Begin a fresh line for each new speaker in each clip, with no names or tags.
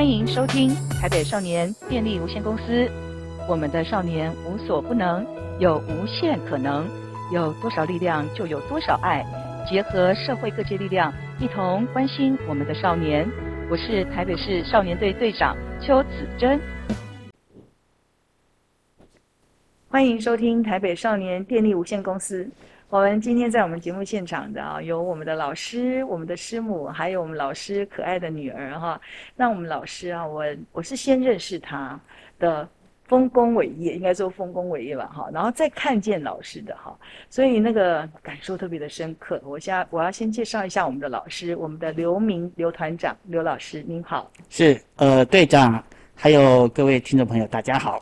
欢迎收听台北少年电力无限公司。我们的少年无所不能，有无限可能，有多少力量就有多少爱。结合社会各界力量，一同关心我们的少年。我是台北市少年队队长邱子珍。欢迎收听台北少年电力无限公司。我们今天在我们节目现场的啊，有我们的老师、我们的师母，还有我们老师可爱的女儿哈。那我们老师啊，我我是先认识他的丰功伟业，应该说丰功伟业吧哈，然后再看见老师的哈，所以那个感受特别的深刻。我先我要先介绍一下我们的老师，我们的刘明刘团长刘老师，您好。
是呃队长，还有各位听众朋友，大家好。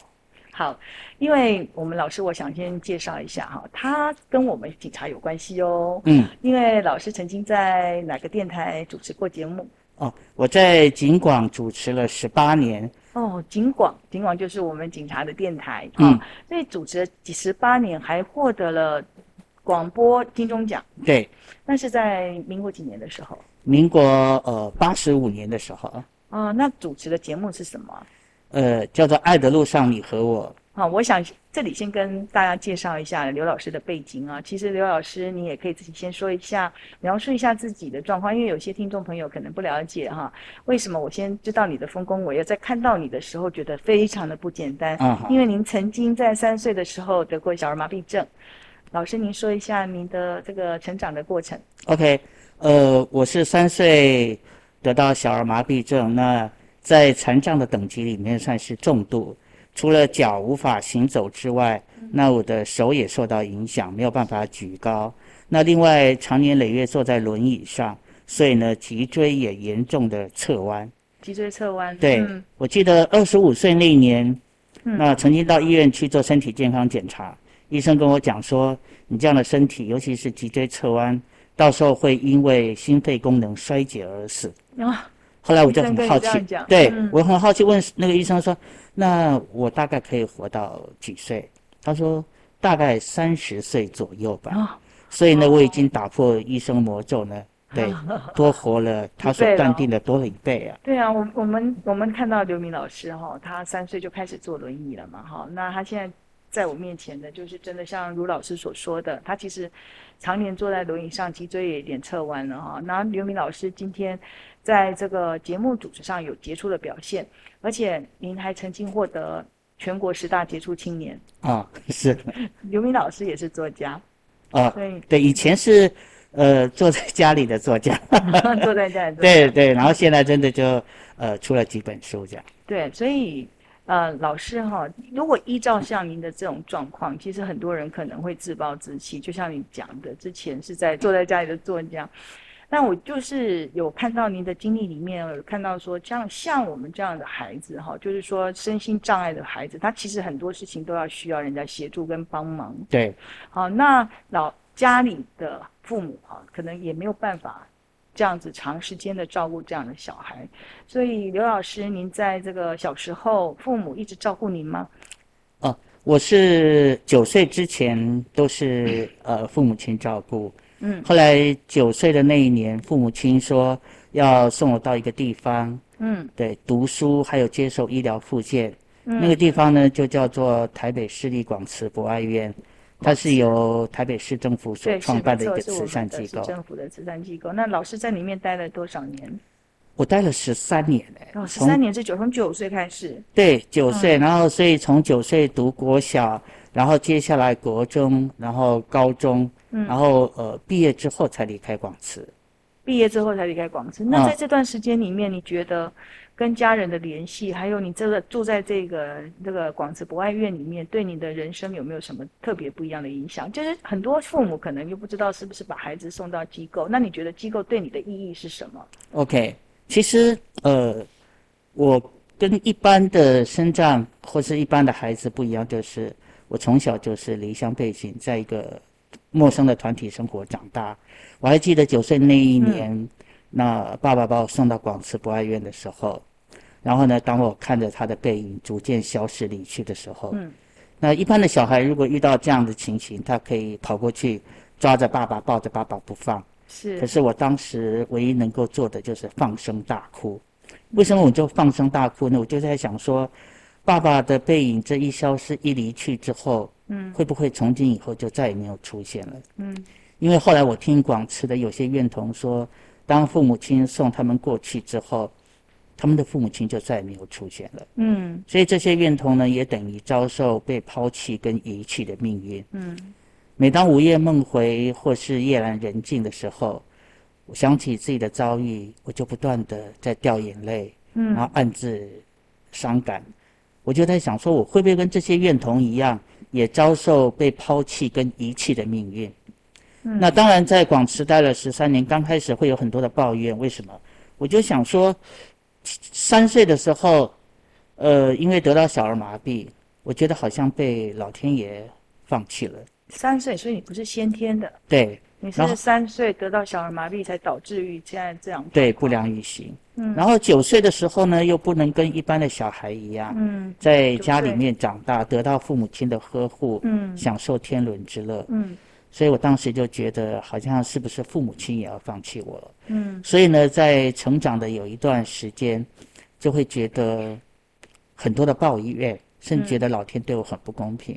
好，因为我们老师，我想先介绍一下哈，他跟我们警察有关系哦。
嗯，
因为老师曾经在哪个电台主持过节目？
哦，我在警广主持了十八年。
哦，警广，警广就是我们警察的电台。
嗯，
哦、所以主持了几十八年，还获得了广播金钟奖。
对，
那是在民国几年的时候？
民国呃八十五年的时候。
啊哦，那主持的节目是什么？
呃，叫做《爱的路上你和我》。
好，我想这里先跟大家介绍一下刘老师的背景啊。其实刘老师，你也可以自己先说一下，描述一下自己的状况，因为有些听众朋友可能不了解哈。为什么我先知道你的丰功伟业，在看到你的时候觉得非常的不简单。
嗯，
因为您曾经在三岁的时候得过小儿麻痹症。老师，您说一下您的这个成长的过程。
OK，呃，我是三岁得到小儿麻痹症，那。在残障的等级里面算是重度，除了脚无法行走之外，那我的手也受到影响，没有办法举高。那另外长年累月坐在轮椅上，所以呢脊椎也严重的侧弯。
脊椎侧弯。
对，
嗯、
我记得二十五岁那一年，
嗯、
那曾经到医院去做身体健康检查，医生跟我讲说，你这样的身体，尤其是脊椎侧弯，到时候会因为心肺功能衰竭而死。
哦
后来我就很好奇，对、
嗯、
我很好奇，问那个医生说：“那我大概可以活到几岁？”他说：“大概三十岁左右吧。哦”所以呢，哦、我已经打破医生魔咒呢，对，多活了 他所断定的多了一倍啊。
对啊，我我们我们看到刘明老师哈，他三岁就开始坐轮椅了嘛，哈，那他现在在我面前的，就是真的像卢老师所说的，他其实常年坐在轮椅上，脊椎也有点侧弯了哈。那刘明老师今天。在这个节目主持上有杰出的表现，而且您还曾经获得全国十大杰出青年
啊、哦，是。
刘明老师也是作家
啊，对对，以前是呃坐在家里的作家，
坐在家里的作家
对对，然后现在真的就呃出了几本书这样。
对，所以呃老师哈，如果依照像您的这种状况，其实很多人可能会自暴自弃，就像你讲的，之前是在坐在家里的作家。那我就是有看到您的经历里面，有看到说，像像我们这样的孩子哈，就是说身心障碍的孩子，他其实很多事情都要需要人家协助跟帮忙。
对，
好，那老家里的父母哈，可能也没有办法这样子长时间的照顾这样的小孩，所以刘老师，您在这个小时候，父母一直照顾您吗？
哦，我是九岁之前都是呃父母亲照顾。
嗯，
后来九岁的那一年，父母亲说要送我到一个地方，
嗯，
对，读书还有接受医疗复健，
嗯，
那个地方呢就叫做台北市立广慈博爱院，它是由台北市政府所创办的一个慈善机构。
政府的慈善机构。那老师在里面待了多少年？
我待了十三年哎，
哦，十三年是九从九岁开始。
对，九岁，嗯，然后所以从九岁读国小，然后接下来国中，然后高中。嗯，然后呃，毕业之后才离开广慈。
毕业之后才离开广慈。那在这段时间里面，你觉得跟家人的联系，还有你这个住在这个这个广慈博爱院里面，对你的人生有没有什么特别不一样的影响？就是很多父母可能又不知道是不是把孩子送到机构，那你觉得机构对你的意义是什么
？OK，其实呃，我跟一般的生长或是一般的孩子不一样，就是我从小就是离乡背井，在一个。陌生的团体生活长大，我还记得九岁那一年，嗯、那爸爸把我送到广慈博爱院的时候，然后呢，当我看着他的背影逐渐消失离去的时候，
嗯，
那一般的小孩如果遇到这样的情形，他可以跑过去抓着爸爸，抱着爸爸不放，
是。
可是我当时唯一能够做的就是放声大哭，为什么我就放声大哭呢？我就在想说，爸爸的背影这一消失一离去之后，嗯，会不会从今以后就再也没有出现了？嗯，因为后来我听广慈的有些怨童说，当父母亲送他们过去之后，他们的父母亲就再也没有出现了。嗯，所以这些怨童呢，也等于遭受被抛弃跟遗弃的命运。嗯，每当午夜梦回或是夜阑人静的时候，我想起自己的遭遇，我就不断的在掉眼泪，嗯，然后暗自伤感。我就在想说，我会不会跟这些怨童一样，也遭受被抛弃跟遗弃的命运？嗯，那当然，在广慈待了十三年，刚开始会有很多的抱怨。为什么？我就想说，三岁的时候，呃，因为得到小儿麻痹，我觉得好像被老天爷放弃了。
三岁，所以你不是先天的。
对。
你是三岁得到小儿麻痹，才导致于现在这样。
对，不良于行。嗯。然后九岁的时候呢，又不能跟一般的小孩一样，嗯，在家里面长大，得到父母亲的呵护，嗯，享受天伦之乐，嗯。所以我当时就觉得，好像是不是父母亲也要放弃我了？嗯。所以呢，在成长的有一段时间，就会觉得很多的抱怨，甚至觉得老天对我很不公平。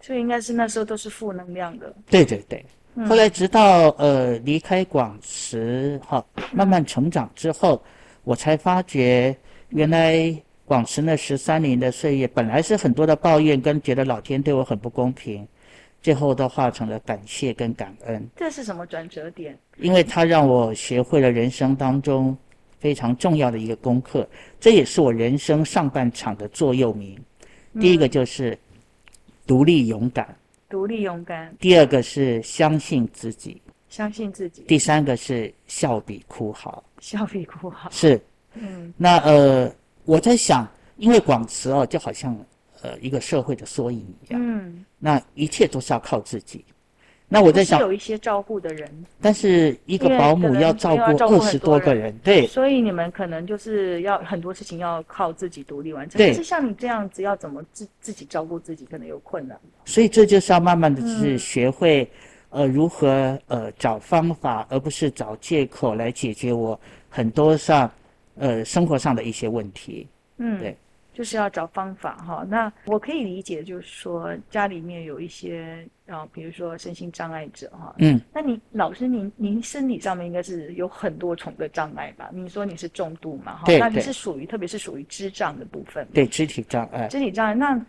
所以应该是那时候都是负能量的。
对对对。后来直到呃离开广慈哈，慢慢成长之后，我才发觉原来广慈那十三年的岁月，本来是很多的抱怨跟觉得老天对我很不公平，最后都化成了感谢跟感恩。
这是什么转折点？
因为它让我学会了人生当中非常重要的一个功课，这也是我人生上半场的座右铭。第一个就是独立勇敢。
独立勇敢。
第二个是相信自己，
相信自己。
第三个是笑比哭好，
笑比哭好。
是，嗯，那呃，我在想，因为广慈哦，就好像呃一个社会的缩影一样，嗯，那一切都是要靠自己。那我在想，
有一些照顾的人，
但是一个保姆要照顾二十多个人，对，
所以你们可能就是要很多事情要靠自己独立完成。
对，
可是像你这样子，要怎么自自己照顾自己，可能有困难。
所以这就是要慢慢的是学会，呃，如何呃找方法，而不是找借口来解决我很多上呃生活上的一些问题。嗯，对。
就是要找方法哈，那我可以理解，就是说家里面有一些啊，比如说身心障碍者哈，嗯，那你老师您您身体上面应该是有很多重的障碍吧？你说你是重度嘛哈，
对，
那你是属于特别是属于肢障的部分，
对，肢体障碍，
肢体障碍。那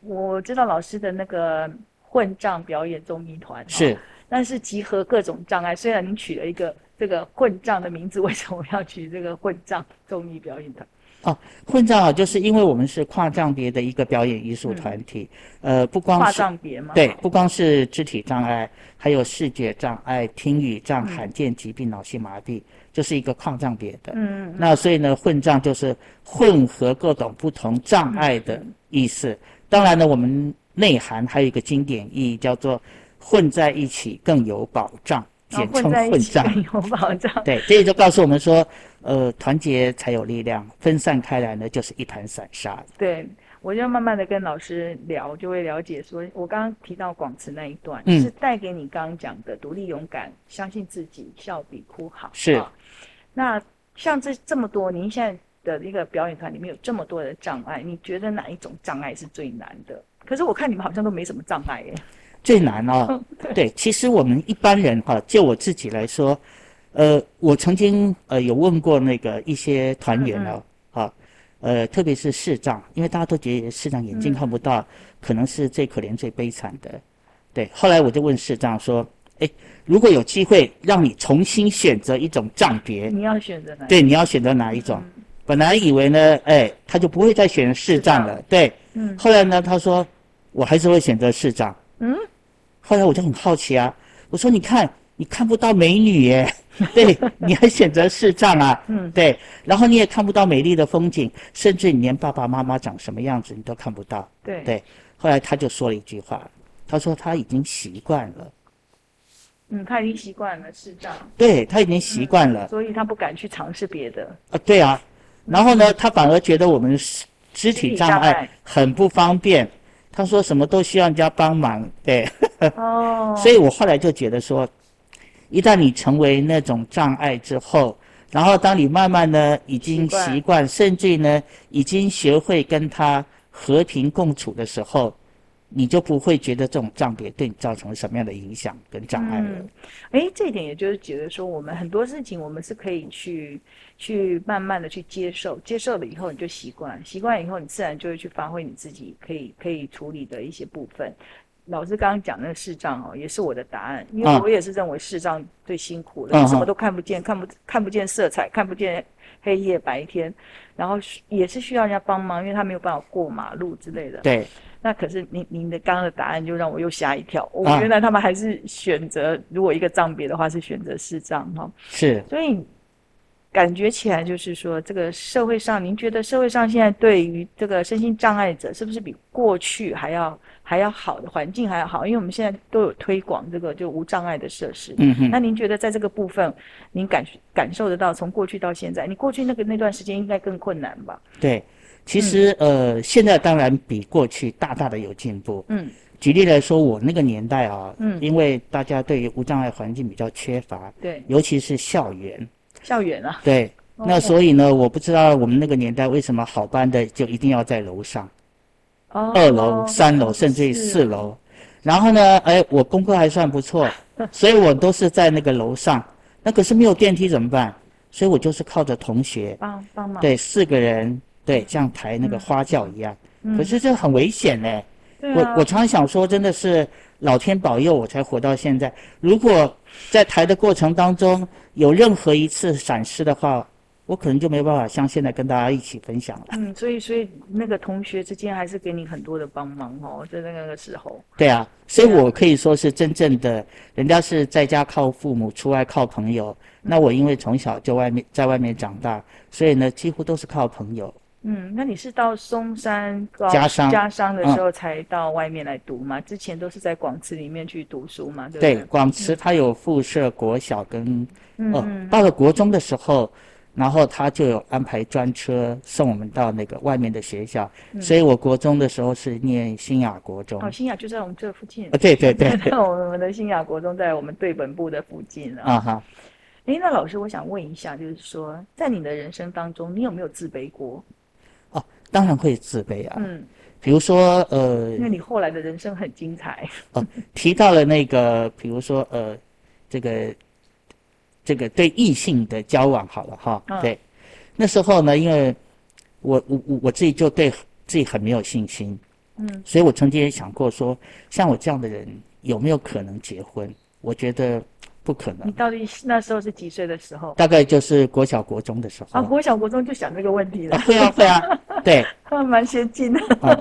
我知道老师的那个混障表演综艺团
是，
但是集合各种障碍。虽然您取了一个这个混账的名字，为什么要取这个混账综艺表演团？
哦，混障啊，就是因为我们是跨障别的一个表演艺术团体，嗯、呃，不光是
跨障别嘛，
对，不光是肢体障碍，还有视觉障碍、听语障、罕见疾病、脑性麻痹，就是一个跨障别的。嗯，嗯，那所以呢，混障就是混合各种不同障碍的意思。嗯、当然呢，我们内涵还有一个经典意义，叫做混在一起更有保障。简称混战，
有保障。
对，这也就告诉我们说，呃，团结才有力量，分散开来呢，就是一盘散沙。
对，我就慢慢的跟老师聊，就会了解说，我刚刚提到广慈那一段，嗯、是带给你刚刚讲的独立、勇敢、相信自己、笑比哭好。
是。
哦、那像这这么多，您现在的一个表演团里面有这么多的障碍，你觉得哪一种障碍是最难的？可是我看你们好像都没什么障碍耶。
最难 哦，对，其实我们一般人哈，就我自己来说，呃，我曾经呃有问过那个一些团员哦，哈，呃，特别是视障，因为大家都觉得视障眼睛看不到，可能是最可怜、最悲惨的，对。后来我就问视障说，哎，如果有机会让你重新选择一种障别，
你要选择哪？
对，你要选择哪一种？本来以为呢，哎，他就不会再选视障了，对。嗯。后来呢，他说，我还是会选择视障。嗯。后来我就很好奇啊，我说：“你看，你看不到美女耶，对，你还选择视障啊？嗯，对，然后你也看不到美丽的风景，甚至你连爸爸妈妈长什么样子你都看不到。对对。后来他就说了一句话，他说他已经习惯了。
嗯，他已经习惯了视障。
对，他已经习惯了，
嗯，所以他不敢去尝试别的。
啊，对啊。然后呢，他反而觉得我们肢体障碍很不方便。”他说什么都需要人家帮忙，对，哦，所以我后来就觉得说，一旦你成为那种障碍之后，然后当你慢慢呢已经习惯，习惯甚至呢已经学会跟他和平共处的时候。你就不会觉得这种障别对你造成什么样的影响跟障碍了。
哎、嗯，这一点也就是觉得说，我们很多事情我们是可以去去慢慢的去接受，接受了以后你就习惯，习惯以后你自然就会去发挥你自己可以可以处理的一些部分。老师刚刚讲那个视障哦，也是我的答案，因为我也是认为视障最辛苦了，嗯、什么都看不见，看不看不见色彩，看不见黑夜白天，然后也是需要人家帮忙，因为他没有办法过马路之类的。
对。
那可是您您的刚刚的答案就让我又吓一跳，我、哦、原来他们还是选择，如果一个障别的话是选择视障哈。
是，
所以感觉起来就是说，这个社会上，您觉得社会上现在对于这个身心障碍者，是不是比过去还要还要好的环境还要好？因为我们现在都有推广这个就无障碍的设施。嗯哼。那您觉得在这个部分，您感感受得到从过去到现在，你过去那个那段时间应该更困难吧？
对。其实，呃，现在当然比过去大大的有进步。嗯，举例来说，我那个年代啊，嗯，因为大家对于无障碍环境比较缺乏，
对，
尤其是校园。
校园啊。
对，那所以呢，我不知道我们那个年代为什么好班的就一定要在楼上，哦，二楼、三楼，甚至于四楼。然后呢，哎，我功课还算不错，所以我都是在那个楼上。那可是没有电梯怎么办？所以我就是靠着同学帮帮忙。对，四个人。对，像抬那个花轿一样，嗯、可是这很危险呢。嗯、我我常想说，真的是老天保佑我才活到现在。如果在抬的过程当中有任何一次闪失的话，我可能就没办法像现在跟大家一起分享了。
嗯，所以所以那个同学之间还是给你很多的帮忙哦，在那个时候。
对啊，所以我可以说是真正的，人家是在家靠父母，出外靠朋友。嗯、那我因为从小就外面在外面长大，所以呢几乎都是靠朋友。
嗯，那你是到松山高
家商
家商的时候才到外面来读吗？嗯、之前都是在广慈里面去读书嘛，对不对？
对，广慈它有附设国小跟，嗯、哦，到了国中的时候，然后他就有安排专车送我们到那个外面的学校，嗯、所以我国中的时候是念新雅国中。
哦，新雅就在我们这附近。
哦，对对对，
那，我们的新雅国中在我们对本部的附近啊。啊哈。哎，那老师，我想问一下，就是说，在你的人生当中，你有没有自卑过？
当然会自卑啊，嗯，比如说呃，
因为你后来的人生很精彩。
哦，提到了那个，比如说呃，这个这个对异性的交往好了哈，哦、对，那时候呢，因为我我我我自己就对自己很没有信心，嗯，所以我曾经也想过说，像我这样的人有没有可能结婚？我觉得。不可能！
你到底那时候是几岁的时候？
大概就是国小、国中的时候。
啊，国小、国中就想这个问题了。
会啊，会啊，对。
他 们蛮先进的。
啊。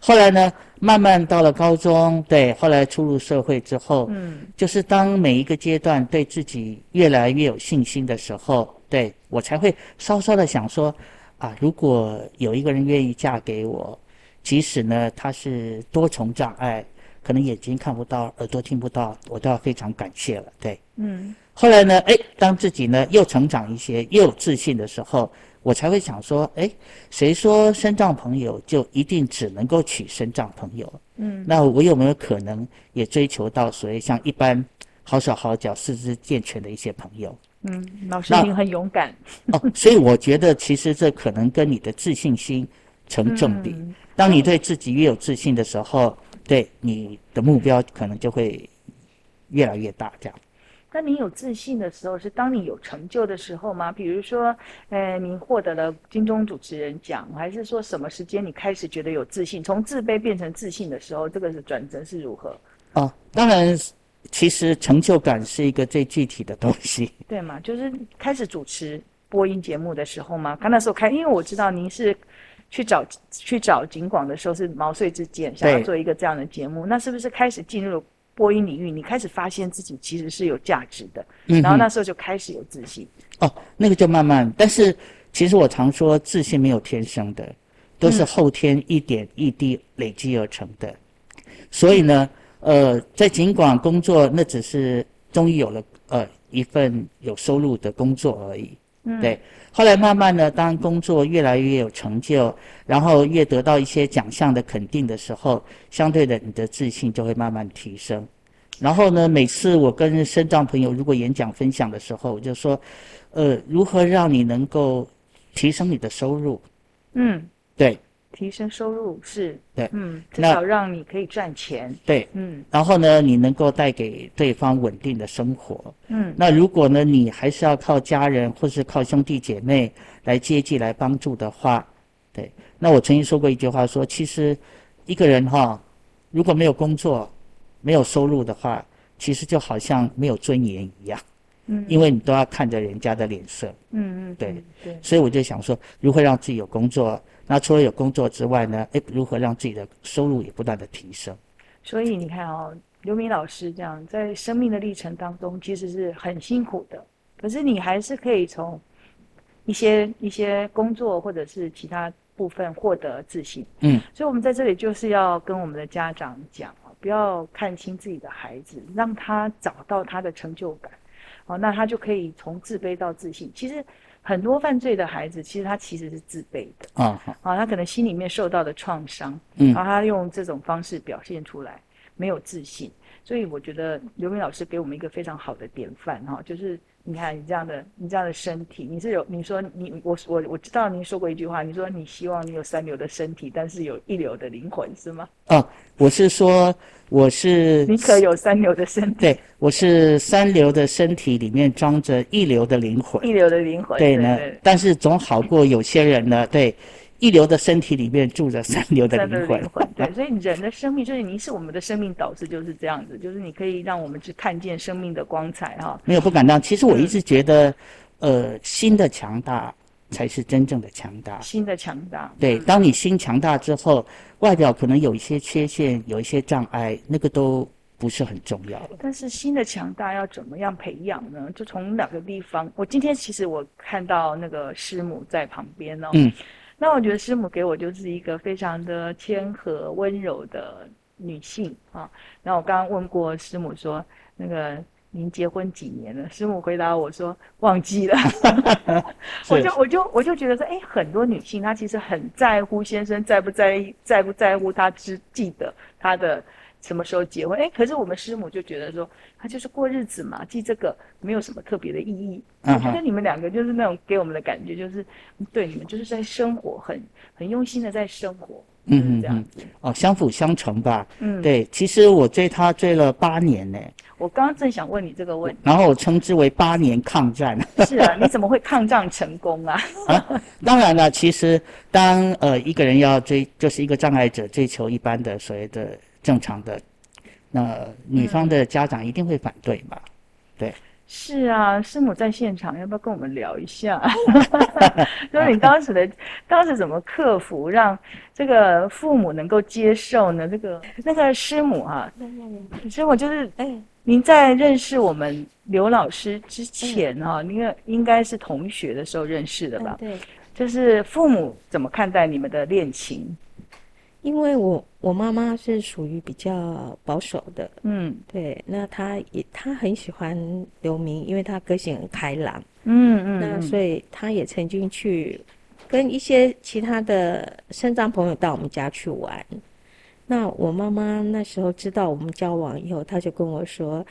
后来呢，慢慢到了高中，对，后来出入社会之后，嗯，就是当每一个阶段对自己越来越有信心的时候，对，我才会稍稍的想说，啊，如果有一个人愿意嫁给我，即使呢他是多重障碍。可能眼睛看不到，耳朵听不到，我都要非常感谢了。对，嗯。后来呢，哎，当自己呢又成长一些，又有自信的时候，我才会想说，哎，谁说身障朋友就一定只能够娶身障朋友？嗯。那我有没有可能也追求到所谓像一般好手好脚、四肢健全的一些朋友？
嗯，老师您很勇敢。
哦，所以我觉得其实这可能跟你的自信心成正比。嗯、当你对自己越有自信的时候。对，你的目标可能就会越来越大，这样。
那你有自信的时候，是当你有成就的时候吗？比如说，呃，你获得了金钟主持人奖，还是说什么时间你开始觉得有自信，从自卑变成自信的时候，这个是转折是如何？
哦，当然，其实成就感是一个最具体的东西。
对嘛？就是开始主持播音节目的时候吗？刚那时候开，因为我知道您是。去找去找景广的时候是毛遂自荐，想要做一个这样的节目，那是不是开始进入播音领域？你开始发现自己其实是有价值的，嗯、然后那时候就开始有自信。
哦，那个就慢慢，但是其实我常说自信没有天生的，都是后天一点一滴累积而成的。嗯、所以呢，呃，在景广工作，那只是终于有了呃一份有收入的工作而已。嗯，对。后来慢慢的，当工作越来越有成就，然后越得到一些奖项的肯定的时候，相对的，你的自信就会慢慢提升。然后呢，每次我跟身障朋友如果演讲分享的时候，我就说，呃，如何让你能够提升你的收入？
嗯，
对，
提升收入是，
对，
嗯，至少让你可以赚钱。
对，
嗯，
然后呢，你能够带给对方稳定的生活。
嗯，
那如果呢，你还是要靠家人或是靠兄弟姐妹来接济来帮助的话，对，那我曾经说过一句话说，说其实一个人哈，如果没有工作，没有收入的话，其实就好像没有尊严一样。嗯，因为你都要看着人家的脸色。
嗯嗯，
对
对。
所以我就想说，如何让自己有工作？那除了有工作之外呢？诶，如何让自己的收入也不断的提升？
所以你看哦，刘明老师这样在生命的历程当中，其实是很辛苦的。可是你还是可以从一些一些工作或者是其他部分获得自信。
嗯。
所以我们在这里就是要跟我们的家长讲。不要看轻自己的孩子，让他找到他的成就感，哦，那他就可以从自卑到自信。其实很多犯罪的孩子，其实他其实是自卑的
啊，
啊，他可能心里面受到的创伤，
嗯，
然后他用这种方式表现出来，没有自信。所以我觉得刘明老师给我们一个非常好的典范哈，就是。你看你这样的，你这样的身体，你是有你说你我我我知道您说过一句话，你说你希望你有三流的身体，但是有一流的灵魂，是吗？
哦，我是说我是
你可有三流的身体？
对，我是三流的身体里面装着一流的灵魂，
一流的灵魂。
对呢，
对对对，
但是总好过有些人呢，对。一流的身体里面住着三 流的灵魂，
魂，对，所以人的生命就是您是我们的生命导师，就是这样子，就是你可以让我们去看见生命的光彩哈。
没有不敢当，其实我一直觉得，嗯、呃，心的强大才是真正的强大。
心的强大，
对，当你心强大之后，外表可能有一些缺陷，有一些障碍，那个都不是很重要了。
但是心的强大要怎么样培养呢？就从两个地方？我今天其实我看到那个师母在旁边哦。嗯。那我觉得师母给我就是一个非常的谦和温柔的女性啊。那我刚刚问过师母说，那个您结婚几年了？师母回答我说忘记了。我就我就我就觉得说，哎，很多女性她其实很在乎先生在不在意，在不在乎她只记得她的。什么时候结婚？哎，可是我们师母就觉得说，他就是过日子嘛，记这个没有什么特别的意义。Uh. 我觉得你们两个就是那种给我们的感觉，就是对你们就是在生活，很很用心的在生活，嗯嗯这样子。
哦，相辅相成吧。
嗯，
对。其实我追他追了八年呢。
我刚刚正想问你这个问题。
然后我称之为八年抗战。
是啊，你怎么会抗战成功啊？
啊，当然了，其实当呃一个人要追，就是一个障碍者追求一般的所谓的。正常的，那女方的家长一定会反对吧？嗯、对，
是啊，师母在现场，要不要跟我们聊一下？就是你当时的当时怎么克服，让这个父母能够接受呢？这个那个师母啊，师母就是，哎，您在认识我们刘老师之前哈、啊，应该应该是同学的时候认识的吧？
对，
就是父母怎么看待你们的恋情？
因为我我妈妈是属于比较保守的，
嗯，
对，那她也她很喜欢刘明，因为她个性很开朗，
嗯嗯，
那所以她也曾经去跟一些其他的身障朋友到我们家去玩。那我妈妈那时候知道我们交往以后，她就跟我说，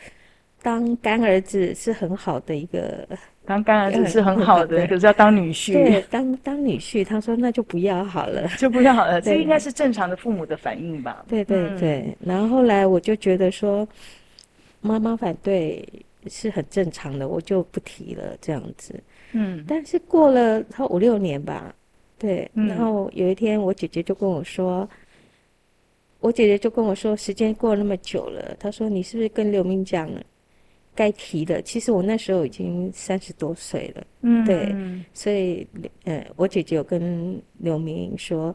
当干儿子是很好的一个。
当干儿子是很好的，可是要当女婿。
对，当当女婿，他说那就不要好了，
就不要好了。这应该是正常的父母的反应吧？
对对对。嗯、然后后来我就觉得说，妈妈反对是很正常的，我就不提了这样子。
嗯。
但是过了他五六年吧，对、
嗯。
然后有一天，我姐姐就跟我说，我姐姐就跟我说，时间过了那么久了，她说你是不是跟刘明讲了？该提的，其实我那时候已经三十多岁了，
嗯，
对，所以，呃，我姐姐有跟刘明说，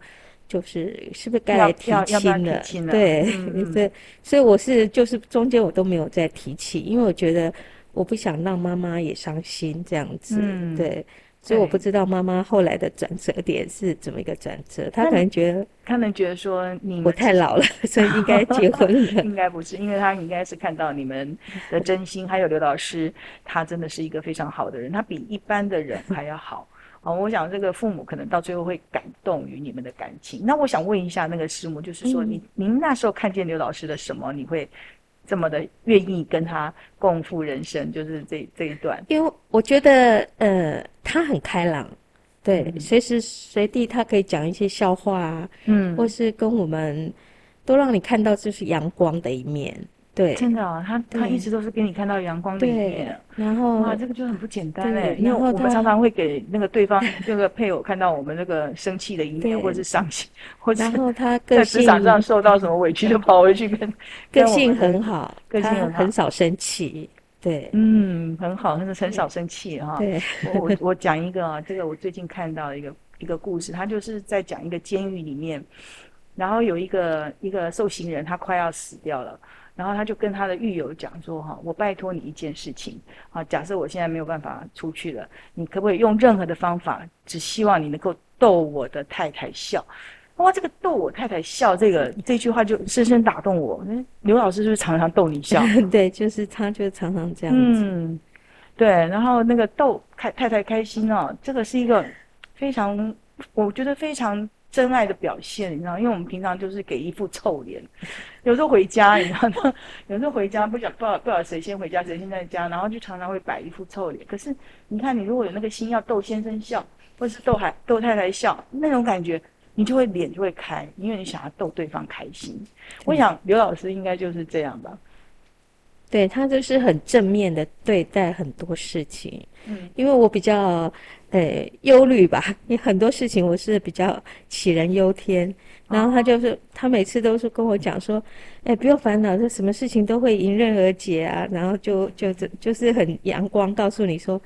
就是是不是该来提亲了？对，嗯、对，所以我是就是中间我都没有再提起，因为我觉得我不想让妈妈也伤心这样子，嗯、对。所以我不知道妈妈后来的转折点是怎么一个转折，她可能觉得，
他们觉得说你
我太老了，所以应该 结婚了。
应该不是，因为他应该是看到你们的真心，还有刘老师，他真的是一个非常好的人，他比一般的人还要好。哦，我想这个父母可能到最后会感动于你们的感情。那我想问一下那个师母，就是说你您那时候看见刘老师的什么，你会这么的愿意跟他共赴人生，就是这这一段。
因为我觉得，呃，他很开朗，对，嗯、随时随地他可以讲一些笑话啊，嗯，或是跟我们都让你看到就是阳光的一面。对，
真的啊，他他一直都是给你看到阳光的一面，
然后
哇，这个就很不简单哎，因为我们常常会给那个对方 这个配偶看到我们那个生气的一面，或者是伤心，或者
然后他在
职场上受到什么委屈，就跑回去跟
个性很好，个性很很少生气，对，
嗯，很好，他是很少生气哈。对，我我我讲一个啊，这个我最近看到一个一个故事，他就是在讲一个监狱里面，然后有一个一个受刑人，他快要死掉了。然后他就跟他的狱友讲说：“哈，我拜托你一件事情，啊，假设我现在没有办法出去了，你可不可以用任何的方法，只希望你能够逗我的太太笑？哇，这个逗我太太笑，这个这句话就深深打动我。刘老师是不是常常逗你笑？
对，就是他，就常常这样子。嗯，
对。然后那个逗太太太开心哦，这个是一个非常，我觉得非常。”真爱的表现，你知道，因为我们平常就是给一副臭脸，有时候回家，你知道吗？有时候回家不晓不不知道谁先回家，谁先在家，然后就常常会摆一副臭脸。可是你看，你如果有那个心要逗先生笑，或是逗孩逗太太笑，那种感觉，你就会脸就会开，因为你想要逗对方开心。我想刘老师应该就是这样吧。
对，他就是很正面的对待很多事情，嗯，因为我比较呃忧虑吧，因为很多事情我是比较杞人忧天，然后他就是他每次都是跟我讲说，哎，不用烦恼，这什么事情都会迎刃而解啊，然后就就就就是很阳光，告诉你说，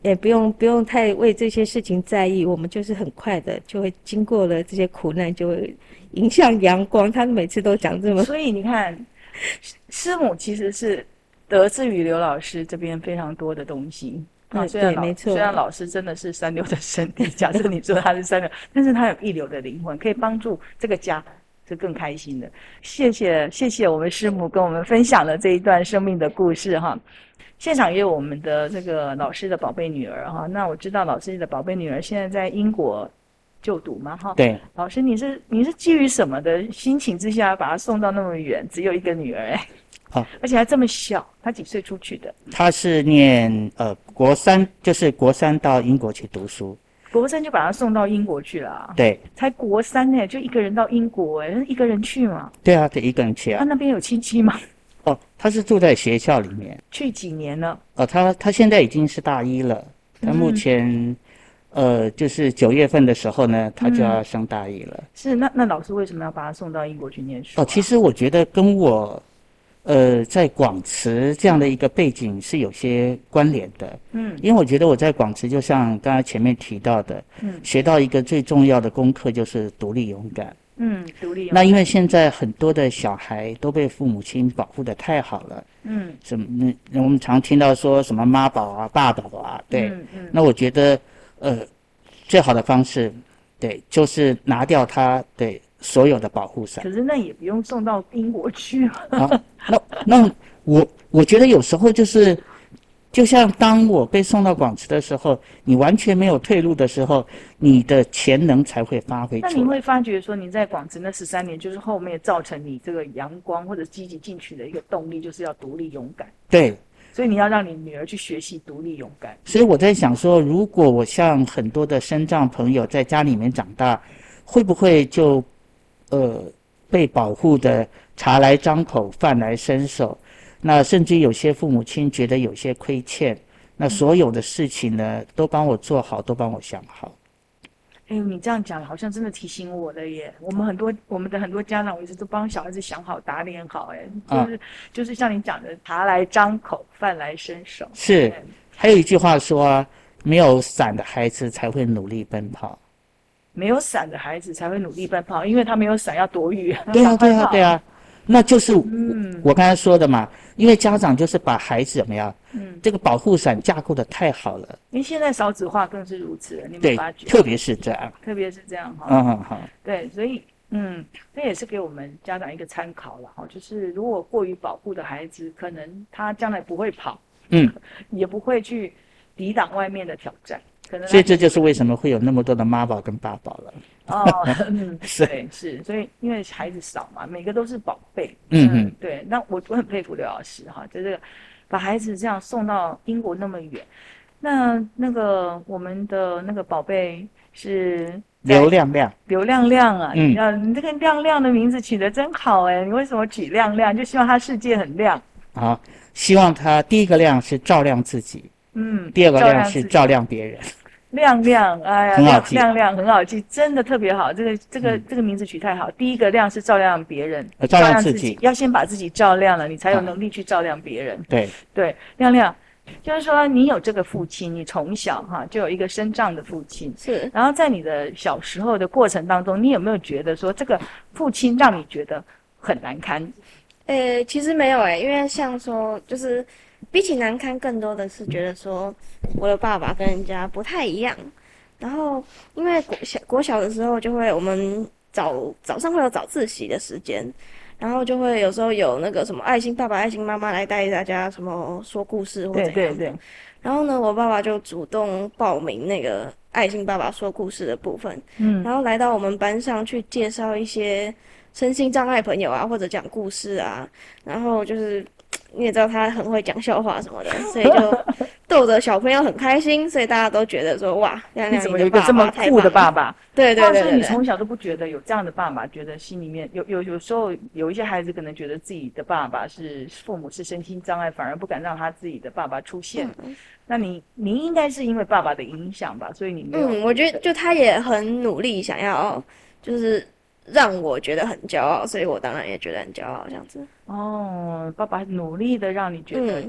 也不用不用太为这些事情在意，我们就是很快的就会经过了这些苦难，就会迎向阳光。他每次都讲这么，
所以你看。师母其实是得自于刘老师这边非常多的东西啊，虽然老虽然老师真的是三流的身体，假设你说他是三流，但是他有一流的灵魂，可以帮助这个家是更开心的。谢谢谢谢我们师母跟我们分享了这一段生命的故事哈。现场也有我们的这个老师的宝贝女儿哈，那我知道老师的宝贝女儿现在在英国。就读嘛，哈。对，老师，你是你是基于什么的心情之下把她送到那么远？只有一个女儿，哎，好，而且还这么小，她几岁出去的？
她是念呃国三，就是国三到英国去读书。
国三就把她送到英国去了啊？
对，
才国三呢，就一个人到英国，哎，一个人去嘛？
对啊，得一个人去啊。
他那边有亲戚吗？
哦，他是住在学校里面。
去几年了？
哦，他他现在已经是大一了，他目前。嗯呃，就是九月份的时候呢，他就要上大一了。嗯、
是，那那老师为什么要把他送到英国去念书、啊？
哦，其实我觉得跟我，呃，在广慈这样的一个背景是有些关联的。嗯，因为我觉得我在广慈，就像刚才前面提到的，嗯，学到一个最重要的功课就是独立勇敢。
嗯，独立勇敢。
那因为现在很多的小孩都被父母亲保护的太好了。嗯，什么？那我们常听到说什么妈宝啊、爸宝啊，对。嗯嗯。那我觉得。呃，最好的方式，对，就是拿掉他对所有的保护伞。
可是那也不用送到英国去啊。
啊那那我我觉得有时候就是，就像当我被送到广慈的时候，你完全没有退路的时候，你的潜能才会发挥出来。那
你会发觉说，你在广慈那十三年，就是后面造成你这个阳光或者积极进取的一个动力，就是要独立勇敢。
对。
所以你要让你女儿去学习独立勇敢。
所以我在想说，如果我像很多的身障朋友在家里面长大，会不会就，呃，被保护的茶来张口，饭来伸手？那甚至有些父母亲觉得有些亏欠，那所有的事情呢，都帮我做好，都帮我想好。
哎，你这样讲好像真的提醒我了耶！我们很多我们的很多家长，我一直都帮小孩子想好、打点好，哎，就是、啊、就是像你讲的，茶来张口，饭来伸手。
是，还有一句话说啊，没有伞的孩子才会努力奔跑。
没有伞的孩子才会努力奔跑，因为他没有伞要躲雨。
对啊，对啊，对啊。那就是嗯，我刚才说的嘛，因为家长就是把孩子怎么样，嗯，这个保护伞架构的太好了。
您现在少子化更是如此，你没发觉？
特别是这样，
特别是这样哈。
嗯嗯好。
对，所以嗯，这也是给我们家长一个参考了哈，就是如果过于保护的孩子，可能他将来不会跑，嗯，也不会去抵挡外面的挑战。
所以这就是为什么会有那么多的妈宝跟爸宝了。
哦，嗯，对，是，所以因为孩子少嘛，每个都是宝贝。
嗯嗯，
对，那我我很佩服刘老师哈，就是把孩子这样送到英国那么远。那那个我们的那个宝贝是
刘亮亮，
刘亮亮啊，
嗯，
你这个亮亮的名字取得真好哎，你为什么取亮亮？就希望他世界很亮。
好，希望他第一个亮是照亮自己，
嗯，
第二个亮是照亮别人。
亮亮，哎呀，
很好记，
亮亮很好记，真的特别好。这个这个、嗯、这个名字取太好。第一个亮是照亮别人，
照亮自己，
要先把自己照亮了，你才有能力去照亮别人。
对、啊、
对，亮亮，就是说你有这个父亲，你从小哈就有一个身障的父亲。
是。
然后在你的小时候的过程当中，你有没有觉得说这个父亲让你觉得很难堪？
呃，其实没有哎，因为像说就是。比起难堪，更多的是觉得说我的爸爸跟人家不太一样。然后因为国小国小的时候，就会我们早早上会有早自习的时间，然后就会有时候有那个什么爱心爸爸、爱心妈妈来带大家什么说故事或者怎样。
对对对。
然后呢，我爸爸就主动报名那个爱心爸爸说故事的部分。嗯。然后来到我们班上去介绍一些身心障碍朋友啊，或者讲故事啊，然后就是。你也知道他很会讲笑话什么的，所以就逗得小朋友很开心，所以大家都觉得说哇，亮亮你怎么有一个这么酷的爸爸？
对对对，所以你从小都不觉得有这样的爸爸，觉得心里面有有有时候有一些孩子可能觉得自己的爸爸是父母是身心障碍，反而不敢让他自己的爸爸出现。嗯、那你您应该是因为爸爸的影响吧？所以你没有。
嗯，我觉得就他也很努力，想要就是。让我觉得很骄傲，所以我当然也觉得很骄傲，这样子。
哦，爸爸努力的让你觉得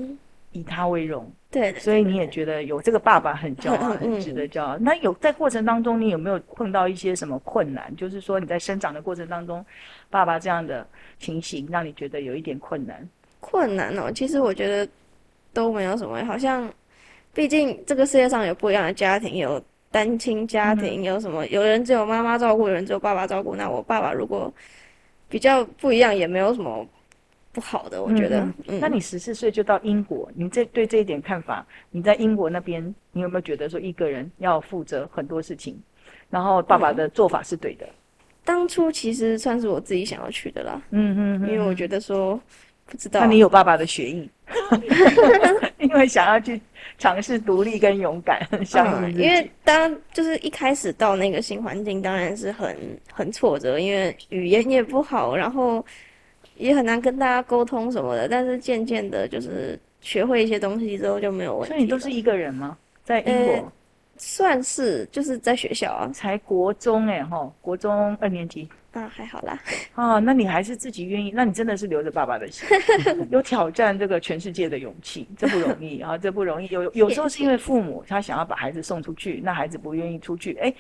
以他为荣，
嗯、对，
所以你也觉得有这个爸爸很骄傲，嗯、很值得骄傲。那有在过程当中，你有没有碰到一些什么困难？就是说你在生长的过程当中，爸爸这样的情形让你觉得有一点困难？
困难哦，其实我觉得都没有什么，好像毕竟这个世界上有不一样的家庭，有。单亲家庭有什么？嗯、有人只有妈妈照顾，有人只有爸爸照顾。那我爸爸如果比较不一样，也没有什么不好的，我觉得。嗯
嗯、那你十四岁就到英国，你这对这一点看法？你在英国那边，你有没有觉得说一个人要负责很多事情？然后爸爸的做法是对的。
嗯、当初其实算是我自己想要去的啦。嗯嗯，嗯因为我觉得说不知道。
那你有爸爸的血液？因为想要去。尝试独立跟勇敢，
因为当就是一开始到那个新环境，当然是很很挫折，因为语言也不好，然后也很难跟大家沟通什么的。但是渐渐的，就是学会一些东西之后就没有问题。
所以你都是一个人吗？在英国？呃，
算是，就是在学校啊，
才国中哎哈，国中二年级。
啊，还好啦。
啊，那你还是自己愿意？那你真的是留着爸爸的心，有挑战这个全世界的勇气，这不容易啊，这不容易。有有时候是因为父母他想要把孩子送出去，那孩子不愿意出去。哎，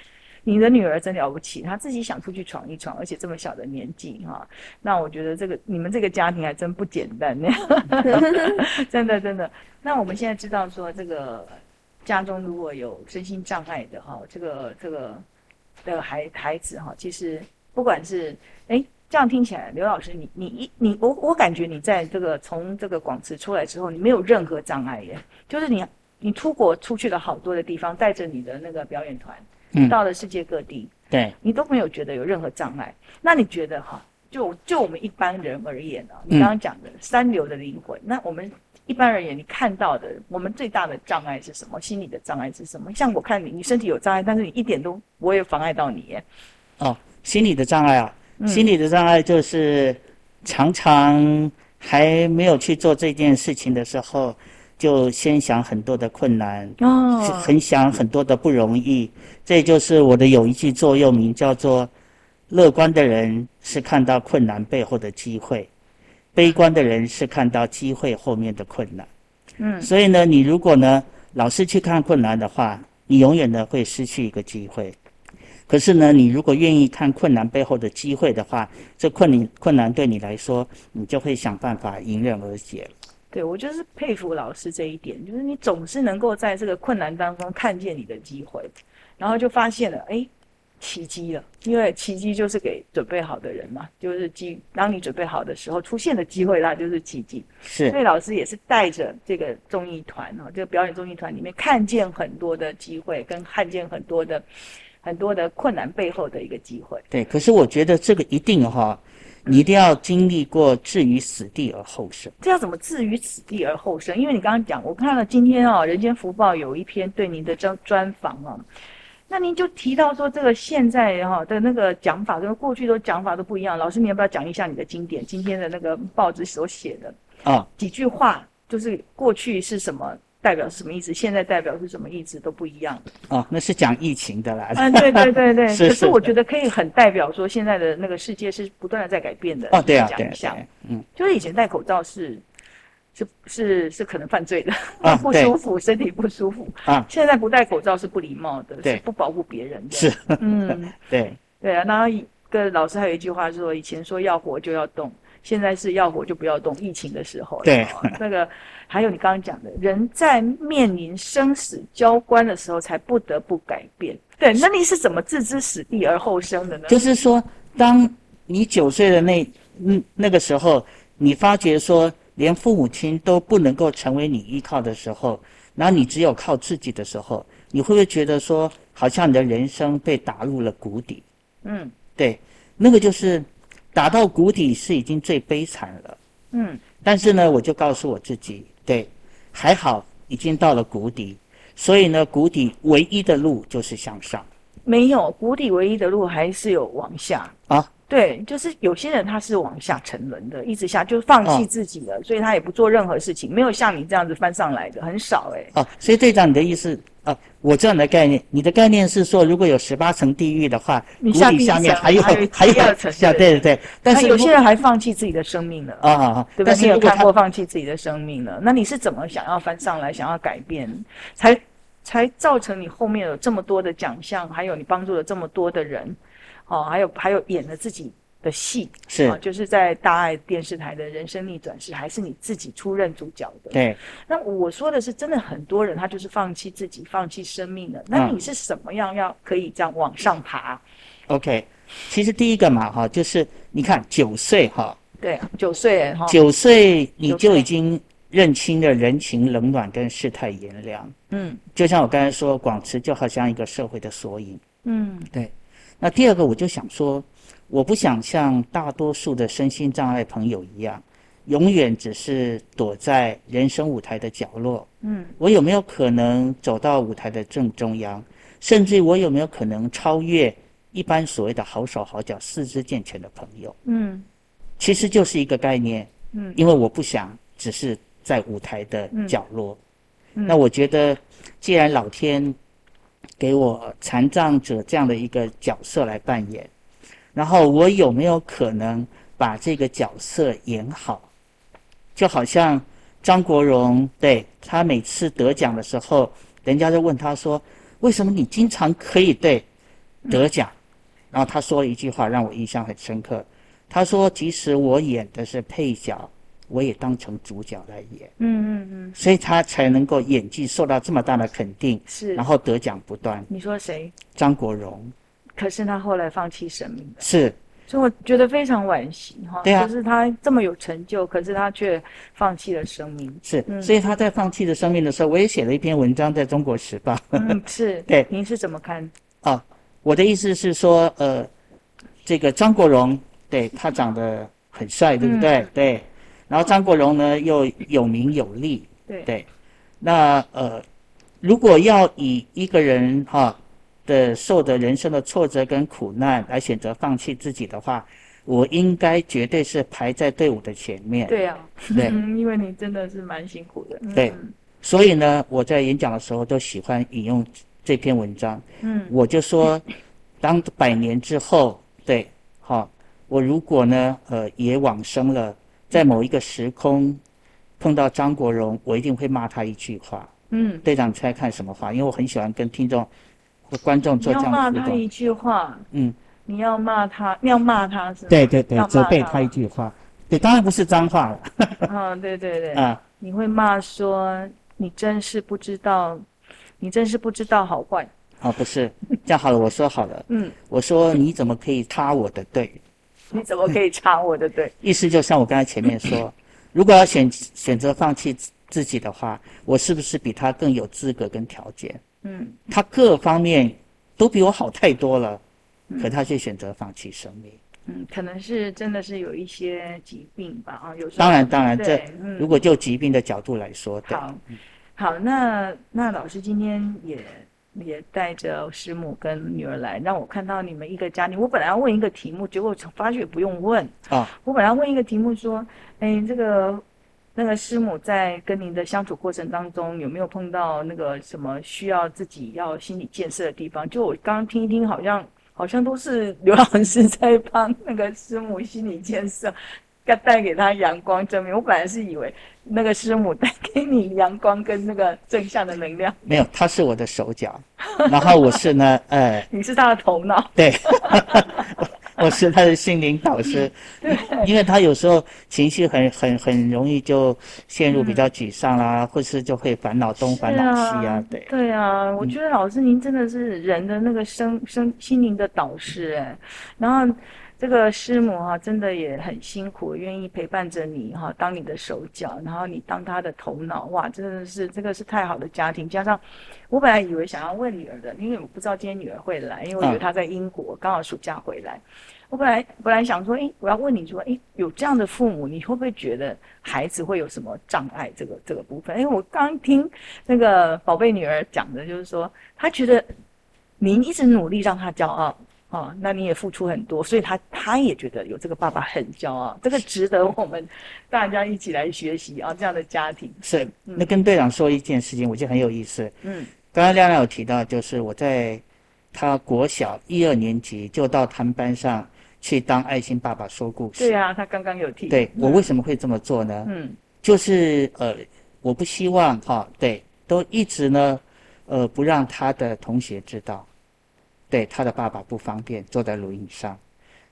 你的女儿真了不起，她自己想出去闯一闯，而且这么小的年纪哈、啊。那我觉得这个你们这个家庭还真不简单呢 真的真的。那我们现在知道说，这个家中如果有身心障碍的哈，这个这个的孩孩子哈，其实。不管是哎，这样听起来，刘老师，你你一你我我感觉你在这个从这个广慈出来之后，你没有任何障碍耶，就是你你出国出去了好多的地方，带着你的那个表演团，嗯，到了世界各地，
对，
你都没有觉得有任何障碍。那你觉得哈，就就我们一般人而言啊，你刚刚讲的三流的灵魂，那我们一般而言，你看到的我们最大的障碍是什么？心理的障碍是什么？像我看你，你身体有障碍，但是你一点都不会妨碍到你耶，
哦。心理的障碍啊，心理的障碍就是常常还没有去做这件事情的时候，就先想很多的困难，哦，很想很多的不容易。这就是我的有一句座右铭，叫做“乐观的人是看到困难背后的机会，悲观的人是看到机会后面的困难。”嗯，所以呢，你如果呢老是去看困难的话，你永远呢会失去一个机会。可是呢，你如果愿意看困难背后的机会的话，这困难困难对你来说，你就会想办法迎刃而解。
对，我就是佩服老师这一点，就是你总是能够在这个困难当中看见你的机会，然后就发现了，哎，奇迹了，因为奇迹就是给准备好的人嘛，就是机，当你准备好的时候出现的机会，那就是奇迹。
是，
所以老师也是带着这个综艺团哦，这个表演综艺团里面看见很多的机会，跟看见很多的很多的困难背后的一个机会。
对，可是我觉得这个一定哈，你一定要经历过置于死地而后生。
这要怎么置于死地而后生？因为你刚刚讲，我看了今天啊，《人间福报》有一篇对您的专专访啊。那您就提到说，这个现在哈的那个讲法跟过去都讲法都不一样。老师，你要不要讲一下你的经典？今天的那个报纸所写的啊几句话，就是过去是什么代表是什么意思，现在代表是什么意思都不一样。
哦，那是讲疫情的啦。
嗯，对对对对。
是是。
可是我觉得可以很代表说，现在的那个世界是不断的在改变的。
哦，对啊，讲一下。
嗯，就是以前戴口罩是。是是是可能犯罪的，啊、不舒服，身体不舒服啊。现在不戴口罩是不礼貌的，是不保护别人的。
是，
嗯，
对
对啊。然后一个老师还有一句话说，以前说要活就要动，现在是要活就不要动。疫情的时候，
对
那个还有你刚刚讲的，人在面临生死交关的时候才不得不改变。对，那你是怎么置之死地而后生的呢？
就是说，当你九岁的那嗯那个时候，你发觉说。连父母亲都不能够成为你依靠的时候，然后你只有靠自己的时候，你会不会觉得说，好像你的人生被打入了谷底？嗯，对，那个就是打到谷底是已经最悲惨了。嗯，但是呢，我就告诉我自己，对，还好已经到了谷底，所以呢，谷底唯一的路就是向上。
没有，谷底唯一的路还是有往下啊。对，就是有些人他是往下沉沦的，一直下就放弃自己了，哦，所以他也不做任何事情，没有像你这样子翻上来的很少哎。
哦，所以队长，你的意思啊，我这样的概念，你的概念是说，如果有十八层地狱的话，
你下地
下面还有还有
第二层，
对对对。但是
有些人还放弃自己的生命了
啊啊啊！
对不对？你有看过放弃自己的生命了？那你是怎么想要翻上来，想要改变，才才造成你后面有这么多的奖项，还有你帮助了这么多的人？哦，还有还有演了自己的戏，
是啊，
就是在大爱电视台的人生逆转是还是你自己出任主角的。
对，
那我说的是真的，很多人他就是放弃自己，放弃生命的。那你是什么样要可以这样往上爬？嗯
？OK，其实第一个嘛，哈，就是你看九岁哈，
对，九岁哈，
九岁你就已经认清了人情冷暖跟世态炎凉。嗯，就像我刚才说，广慈就好像一个社会的缩影。嗯，对。那第二个，我就想说，我不想像大多数的身心障碍朋友一样，永远只是躲在人生舞台的角落。嗯，我有没有可能走到舞台的正中央？甚至于我有没有可能超越一般所谓的好手好脚、四肢健全的朋友？嗯，其实就是一个概念。嗯，因为我不想只是在舞台的角落。嗯，那我觉得，既然老天。给我残障者这样的一个角色来扮演，然后我有没有可能把这个角色演好？就好像张国荣，对，他每次得奖的时候，人家就问他说：“为什么你经常可以对得奖？”然后他说了一句话让我印象很深刻，他说：“即使我演的是配角。”我也当成主角来演，嗯嗯嗯，所以他才能够演技受到这么大的肯定，是，然后得奖不断。
你说谁？
张国荣。
可是他后来放弃生命了。
是，
所以我觉得非常惋惜哈。
对啊，
就是他这么有成就，可是他却放弃了生命。
是，所以他在放弃了生命的时候，我也写了一篇文章在中国时报。
嗯，是。
对，
您是怎么看？
啊，我的意思是说，呃，这个张国荣，对，他长得很帅，对不对？嗯、对。然后张国荣呢又有名有利，对对，那呃，如果要以一个人哈的受的人生的挫折跟苦难来选择放弃自己的话，我应该绝对是排在队伍的前面。
对啊，对，因为你真的是蛮辛苦的。
对，所以呢，我在演讲的时候都喜欢引用这篇文章。嗯，我就说，当百年之后，对，好，我如果呢，呃，也往生了。在某一个时空碰到张国荣，我一定会骂他一句话。嗯，队长猜看什么话？因为我很喜欢跟听众或观众做这样的互动。
你要骂他一句话。嗯，你要骂他，你要骂他是吗？
对对对，责备他一句话。对，当然不是脏话了。
嗯，对对对。啊，你会骂说：“你真是不知道，你真是不知道好坏。”
哦，不是，这样好了，我说好了。嗯，我说你怎么可以插我的队？
你怎么可以插我的队？
意思就像我刚才前面说，如果要选选择放弃自己的话，我是不是比他更有资格跟条件？嗯，他各方面都比我好太多了，可他却选择放弃生命。
嗯，可能是真的是有一些疾病吧，啊，有时候。
当然，当然，这如果就疾病的角度来说，对。
好，好，那那老师今天也也带着师母跟女儿来，让我看到你们一个家庭。我本来要问一个题目，结果发觉不用问啊。我本来要问一个题目说，哎，这个那个师母在跟您的相处过程当中，有没有碰到那个什么需要自己要心理建设的地方？就我刚刚听一听，好像。好像都是刘老师在帮那个师母心理建设，要带给他阳光正面。我本来是以为那个师母带给你阳光跟那个正向的能量。
没有，他是我的手脚，然后我是呢，呃，
你是他的头脑。
对。我是他的心灵导师，对，因为他有时候情绪很很很容易就陷入比较沮丧啦，嗯、或是就会烦恼东烦恼西啊，对。
对啊，我觉得老师您真的是人的那个生生心灵的导师哎，然后这个师母哈、啊、真的也很辛苦，愿意陪伴着你哈、啊，当你的手脚，然后你当他的头脑，哇，真的是这个是太好的家庭，加上我本来以为想要问女儿的，因为我不知道今天女儿会来，因为我觉得她在英国，刚好暑假回来。我本来本来想说，哎，我要问你说，哎，有这样的父母，你会不会觉得孩子会有什么障碍？这个这个部分，哎，我刚听那个宝贝女儿讲的，就是说，她觉得您一直努力让她骄傲，哦，那你也付出很多，所以他他也觉得有这个爸爸很骄傲，这个值得我们大家一起来学习啊，这样的家庭。
是，那跟队长说一件事情，我觉得很有意思。嗯，刚刚亮亮有提到，就是我在他国小一二年级就到他们班上。去当爱心爸爸说故事。
对啊，他刚刚有提。
对，我为什么会这么做呢？嗯，就是呃，我不希望哈、哦，对，都一直呢，呃，不让他的同学知道，对，他的爸爸不方便坐在轮椅上。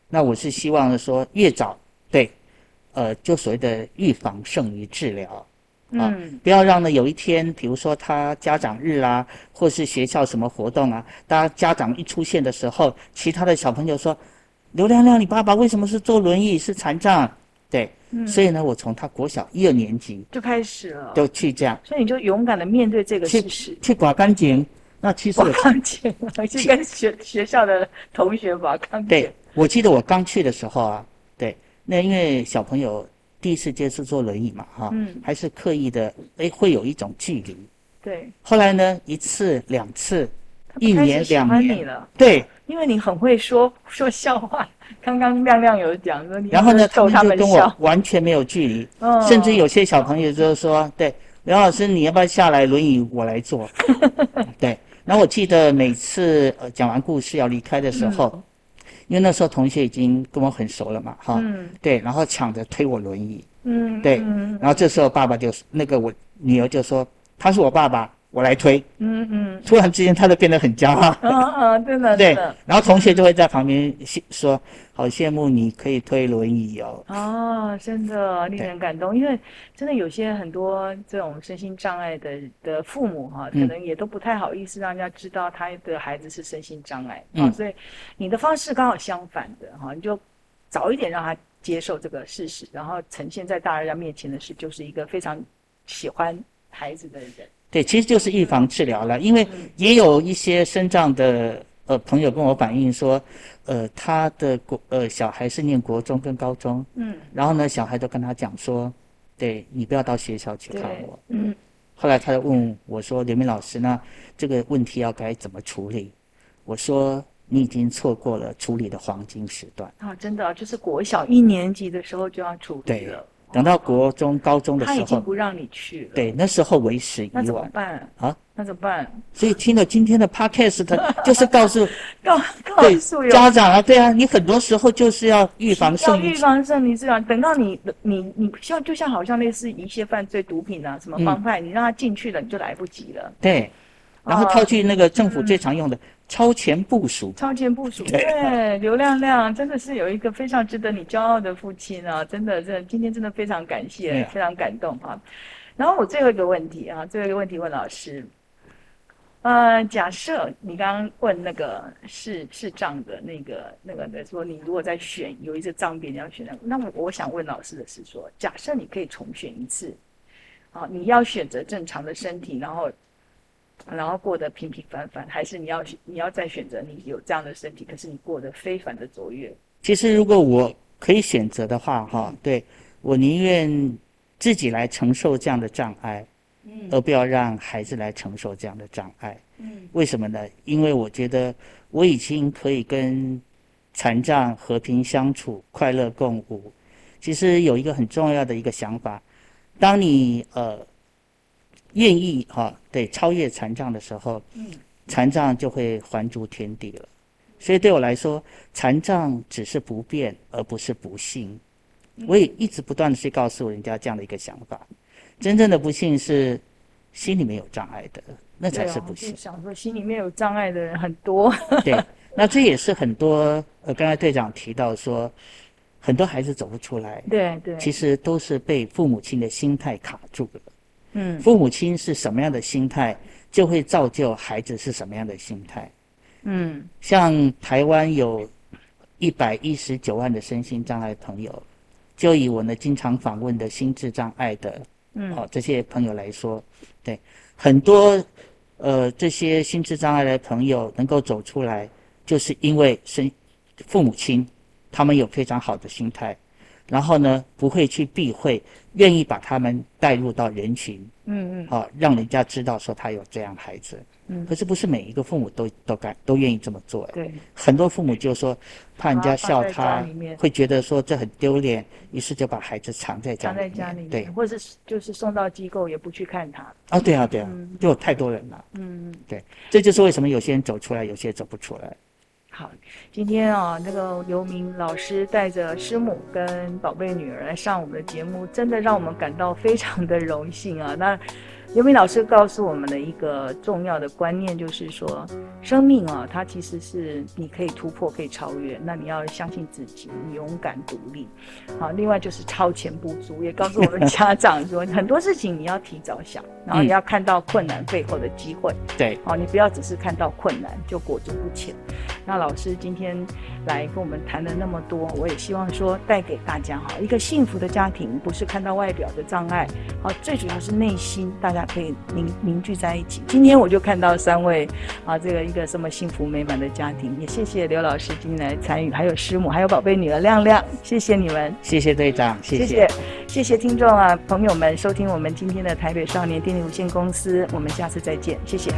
那我是希望说越早，对，呃，就所谓的预防胜于治疗啊，嗯、不要让呢有一天，比如说他家长日啊，或是学校什么活动啊，当家长一出现的时候，其他的小朋友说。刘亮亮，你爸爸为什么是坐轮椅，是残障？对，嗯、所以呢，我从他国小一二年级就开始了，就去这样，
所以你就勇敢的面对这个事实，
去刮干净。那其实我
刮干净，去跟学学校的同学刮干净。
对，我记得我刚去的时候啊，对，那因为小朋友第一次接触坐轮椅嘛，哈，嗯，还是刻意的，哎，会有一种距离。
对，
后来呢，一次两次，一年两年，对。
因为你很会说 说笑话，刚刚亮亮有讲说你，
然后呢，他们就跟我完全没有距离，哦、甚至有些小朋友就说：“对，刘老师，你要不要下来轮椅我来坐？” 对。然后我记得每次呃讲完故事要离开的时候，嗯、因为那时候同学已经跟我很熟了嘛，哈，嗯、对，然后抢着推我轮椅，嗯，对，然后这时候爸爸就那个我女儿就说：“他是我爸爸。”我来推，嗯嗯，突然之间他就变得很骄傲，
嗯嗯，真的，
对，然后同学就会在旁边说，好羡慕你可以推轮椅哦，
哦，真的令人感动，因为真的有些很多这种身心障碍的的父母哈，可能也都不太好意思让人家知道他的孩子是身心障碍，嗯，所以你的方式刚好相反的哈，你就早一点让他接受这个事实，然后呈现在大家面前的是，就是一个非常喜欢孩子的人。
对，其实就是预防治疗了，因为也有一些身障的呃朋友跟我反映说，呃，他的国呃小孩是念国中跟高中，嗯，然后呢，小孩都跟他讲说，对，你不要到学校去看我，嗯，后来他就问我说，刘明老师，那这个问题要该怎么处理？我说，你已经错过了处理的黄金时段
啊，真的，就是国小一年级的时候就要处理了。
等到国中、高中的时候，他已
经不让你去了。
对，那时候为时已晚。
那怎么办啊？那怎么办？
所以听了今天的 podcast，就是告诉
告告诉
家长啊，对啊，你很多时候就是要预防胜于
预防胜于治疗。等到你你你像就像好像类似一些犯罪、毒品啊什么帮派，你让他进去了，你就来不及了。
对，然后套句那个政府最常用的。超前部署，
超前部署，对，刘亮亮真的是有一个非常值得你骄傲的父亲啊！真的，真的，今天真的非常感谢，对非常感动啊！然后我最后一个问题啊，最后一个问题问老师，呃，假设你刚刚问那个视视障的那个那个的说，你如果在选有一个障别你要选那个，那么我想问老师的是说，假设你可以重选一次，好，你要选择正常的身体，然后然后过得平平凡凡，还是你要你要再选择你有这样的身体，可是你过得非凡的卓越？
其实如果我可以选择的话，哈，对，我宁愿自己来承受这样的障碍。而不要让孩子来承受这样的障碍。嗯，为什么呢？因为我觉得我已经可以跟残障和平相处、快乐共舞。其实有一个很重要的一个想法，当你呃愿意哈、啊、对超越残障的时候，嗯，残障就会还诸天地了。所以对我来说，残障只是不变，而不是不幸。我也一直不断的去告诉人家这样的一个想法。真正的不幸是心里面有障碍的，那才是不幸。
哦、想说心里面有障碍的人很多。
对，那这也是很多呃，刚才队长提到说，很多孩子走不出来。
对对。
其实都是被父母亲的心态卡住了。嗯。父母亲是什么样的心态，就会造就孩子是什么样的心态。嗯。像台湾有一百一十九万的身心障碍朋友，就以我呢经常访问的心智障碍的。嗯，哦，这些朋友来说，对很多呃这些心智障碍的朋友能够走出来，就是因为身父母亲他们有非常好的心态，然后呢不会去避讳，愿意把他们带入到人群，嗯嗯，好，让人家知道说他有这样孩子。嗯，可是不是每一个父母都都敢都愿意这么做。
对，
很多父母就说怕人家笑他，会觉得说这很丢脸，于是就把孩子藏在家里面。藏在家里面，对，
或者是就是送到机构也不去看他。
啊，对啊，对啊，就有太多人了。嗯，对，这就是为什么有些人走出来，有些人走不出来。
好，今天啊，那个刘明老师带着师母跟宝贝女儿来上我们的节目，真的让我们感到非常的荣幸啊。那。刘明老师告诉我们的一个重要的观念，就是说，生命啊，它其实是你可以突破、可以超越。那你要相信自己，你勇敢独立。好，另外就是超前部署，也告诉我们家长说，很多事情你要提早想，然后你要看到困难背后的机会。
对，
好，你不要只是看到困难就裹足不前。那老师今天来跟我们谈了那么多，我也希望说带给大家哈，一个幸福的家庭不是看到外表的障碍，好，最主要是内心大家。可以凝凝聚在一起。今天我就看到三位啊，这个一个这么幸福美满的家庭。也谢谢刘老师今天来参与，还有师母，还有宝贝女儿亮亮，谢谢你们，
谢谢队长，谢谢，
谢谢，谢谢听众啊，朋友们收听我们今天的台北少年电力有限公司，我们下次再见，谢谢。